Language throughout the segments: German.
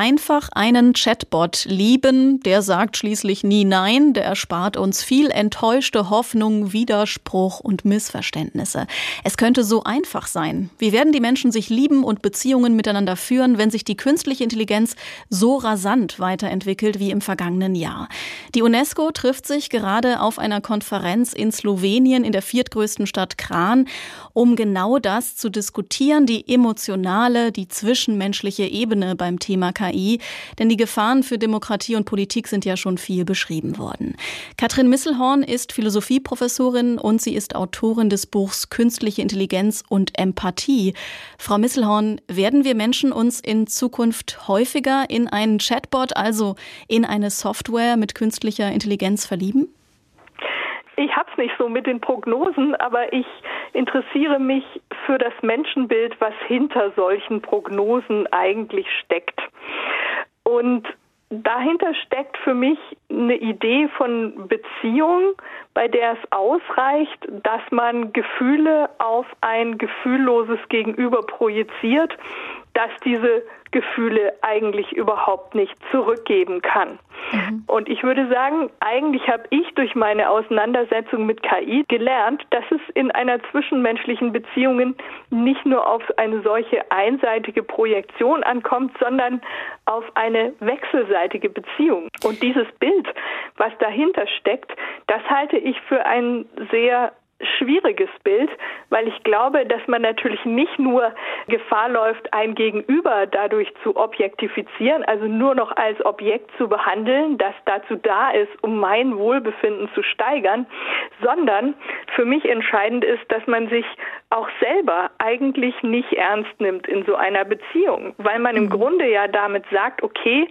Einfach einen Chatbot lieben, der sagt schließlich nie Nein, der erspart uns viel enttäuschte Hoffnung, Widerspruch und Missverständnisse. Es könnte so einfach sein. Wie werden die Menschen sich lieben und Beziehungen miteinander führen, wenn sich die künstliche Intelligenz so rasant weiterentwickelt wie im vergangenen Jahr? Die UNESCO trifft sich gerade auf einer Konferenz in Slowenien in der viertgrößten Stadt Kran, um genau das zu diskutieren, die emotionale, die zwischenmenschliche Ebene beim Thema KI, denn die Gefahren für Demokratie und Politik sind ja schon viel beschrieben worden. Katrin Misselhorn ist Philosophieprofessorin und sie ist Autorin des Buchs Künstliche Intelligenz und Empathie. Frau Misselhorn, werden wir Menschen uns in Zukunft häufiger in einen Chatbot, also in eine Software mit künstlicher Intelligenz verlieben? Ich hab's nicht so mit den Prognosen, aber ich interessiere mich für das Menschenbild, was hinter solchen Prognosen eigentlich steckt. Und dahinter steckt für mich eine Idee von Beziehung, bei der es ausreicht, dass man Gefühle auf ein gefühlloses Gegenüber projiziert, dass diese Gefühle eigentlich überhaupt nicht zurückgeben kann. Mhm. Und ich würde sagen, eigentlich habe ich durch meine Auseinandersetzung mit KI gelernt, dass es in einer zwischenmenschlichen Beziehung nicht nur auf eine solche einseitige Projektion ankommt, sondern auf eine wechselseitige Beziehung. Und dieses Bild, was dahinter steckt, das halte ich für ein sehr schwieriges Bild, weil ich glaube, dass man natürlich nicht nur Gefahr läuft, ein Gegenüber dadurch zu objektifizieren, also nur noch als Objekt zu behandeln, das dazu da ist, um mein Wohlbefinden zu steigern, sondern für mich entscheidend ist, dass man sich auch selber eigentlich nicht ernst nimmt in so einer Beziehung, weil man im mhm. Grunde ja damit sagt, okay,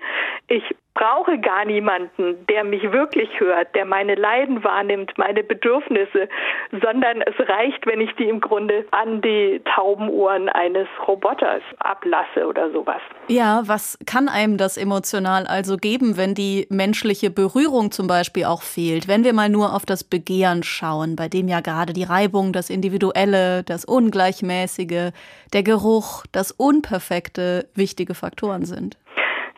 ich brauche gar niemanden, der mich wirklich hört, der meine Leiden wahrnimmt, meine Bedürfnisse, sondern es reicht, wenn ich die im Grunde an die tauben Ohren eines Roboters ablasse oder sowas. Ja, was kann einem das emotional also geben, wenn die menschliche Berührung zum Beispiel auch fehlt? Wenn wir mal nur auf das Begehren schauen, bei dem ja gerade die Reibung, das Individuelle, das Ungleichmäßige, der Geruch, das Unperfekte wichtige Faktoren sind.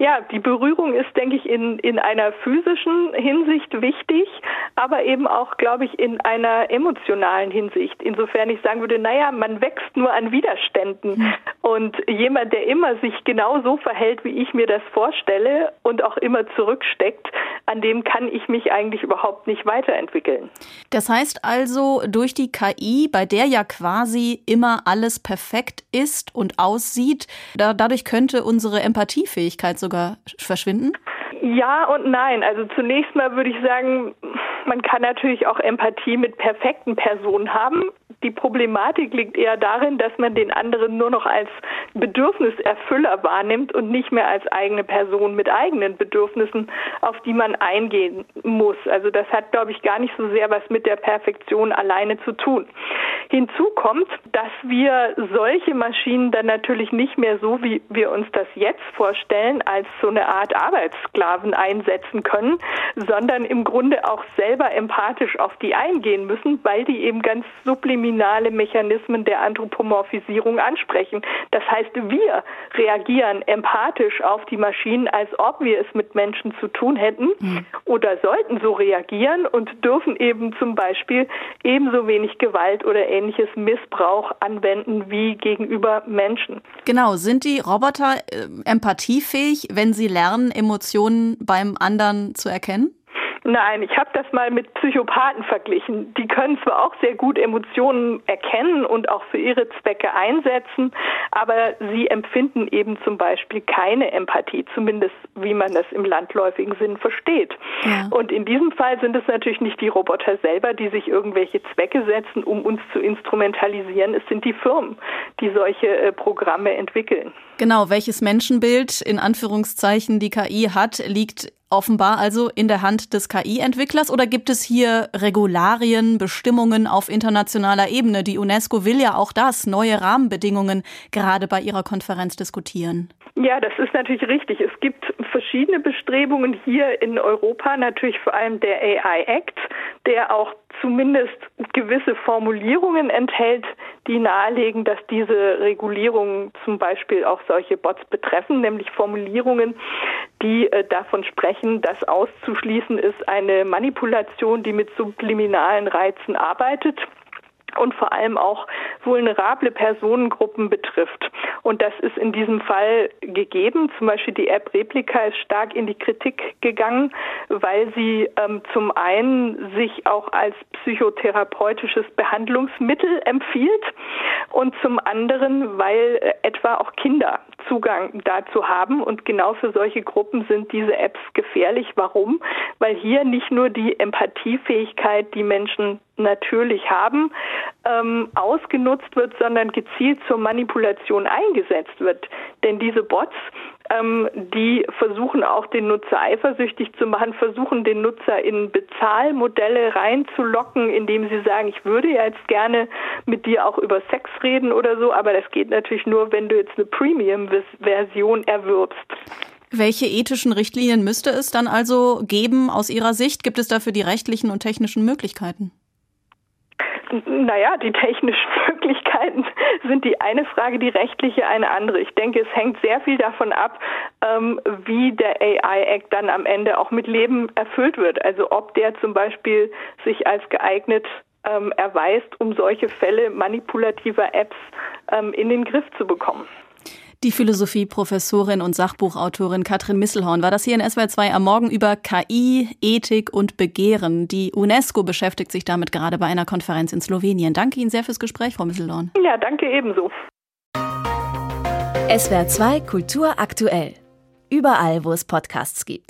Ja, die Berührung ist, denke ich, in, in einer physischen Hinsicht wichtig, aber eben auch, glaube ich, in einer emotionalen Hinsicht. Insofern ich sagen würde, naja, man wächst nur an Widerständen. Und jemand, der immer sich genau so verhält, wie ich mir das vorstelle und auch immer zurücksteckt, an dem kann ich mich eigentlich überhaupt nicht weiterentwickeln. Das heißt also, durch die KI, bei der ja quasi immer alles perfekt ist und aussieht, da, dadurch könnte unsere Empathiefähigkeit sogar sogar verschwinden? Ja und nein. Also zunächst mal würde ich sagen, man kann natürlich auch Empathie mit perfekten Personen haben. Die Problematik liegt eher darin, dass man den anderen nur noch als Bedürfniserfüller wahrnimmt und nicht mehr als eigene Person mit eigenen Bedürfnissen, auf die man eingehen muss. Also das hat, glaube ich, gar nicht so sehr was mit der Perfektion alleine zu tun. Hinzu kommt, dass wir solche Maschinen dann natürlich nicht mehr so, wie wir uns das jetzt vorstellen, als so eine Art Arbeitssklaven einsetzen können, sondern im Grunde auch selber empathisch auf die eingehen müssen, weil die eben ganz subliminale Mechanismen der Anthropomorphisierung ansprechen. Das heißt, wir reagieren empathisch auf die Maschinen, als ob wir es mit Menschen zu tun hätten mhm. oder sollten so reagieren und dürfen eben zum Beispiel ebenso wenig Gewalt oder ähnliches Missbrauch anwenden wie gegenüber Menschen. Genau, sind die Roboter äh, empathiefähig, wenn sie lernen, Emotionen beim anderen zu erkennen? Nein, ich habe das mal mit Psychopathen verglichen. Die können zwar auch sehr gut Emotionen erkennen und auch für ihre Zwecke einsetzen, aber sie empfinden eben zum Beispiel keine Empathie, zumindest wie man das im landläufigen Sinn versteht. Ja. Und in diesem Fall sind es natürlich nicht die Roboter selber, die sich irgendwelche Zwecke setzen, um uns zu instrumentalisieren. Es sind die Firmen, die solche äh, Programme entwickeln. Genau, welches Menschenbild in Anführungszeichen die KI hat, liegt offenbar also in der Hand des KI-Entwicklers oder gibt es hier Regularien, Bestimmungen auf internationaler Ebene? Die UNESCO will ja auch das, neue Rahmenbedingungen, gerade bei ihrer Konferenz diskutieren. Ja, das ist natürlich richtig. Es gibt verschiedene Bestrebungen hier in Europa, natürlich vor allem der AI Act, der auch zumindest gewisse Formulierungen enthält, die nahelegen, dass diese Regulierungen zum Beispiel auch solche Bots betreffen, nämlich Formulierungen, die äh, davon sprechen, dass auszuschließen ist eine Manipulation, die mit subliminalen Reizen arbeitet und vor allem auch vulnerable Personengruppen betrifft. Und das ist in diesem Fall gegeben. Zum Beispiel die App Replika ist stark in die Kritik gegangen, weil sie ähm, zum einen sich auch als psychotherapeutisches Behandlungsmittel empfiehlt und zum anderen, weil äh, etwa auch Kinder Zugang dazu haben. Und genau für solche Gruppen sind diese Apps gefährlich. Warum? Weil hier nicht nur die Empathiefähigkeit, die Menschen natürlich haben, ähm, ausgenutzt wird, sondern gezielt zur Manipulation eingesetzt wird. Denn diese Bots, ähm, die versuchen auch den Nutzer eifersüchtig zu machen, versuchen den Nutzer in Bezahlmodelle reinzulocken, indem sie sagen, ich würde ja jetzt gerne mit dir auch über Sex reden oder so, aber das geht natürlich nur, wenn du jetzt eine Premium-Version erwirbst. Welche ethischen Richtlinien müsste es dann also geben aus Ihrer Sicht? Gibt es dafür die rechtlichen und technischen Möglichkeiten? Naja, die technischen Möglichkeiten sind die eine Frage, die rechtliche eine andere. Ich denke, es hängt sehr viel davon ab, ähm, wie der AI-Act dann am Ende auch mit Leben erfüllt wird. Also ob der zum Beispiel sich als geeignet ähm, erweist, um solche Fälle manipulativer Apps ähm, in den Griff zu bekommen. Die Philosophie-Professorin und Sachbuchautorin Katrin Misselhorn war das hier in SWR 2 am Morgen über KI, Ethik und Begehren. Die UNESCO beschäftigt sich damit gerade bei einer Konferenz in Slowenien. Danke Ihnen sehr fürs Gespräch, Frau Misselhorn. Ja, danke ebenso. SWR 2 Kultur aktuell. Überall, wo es Podcasts gibt.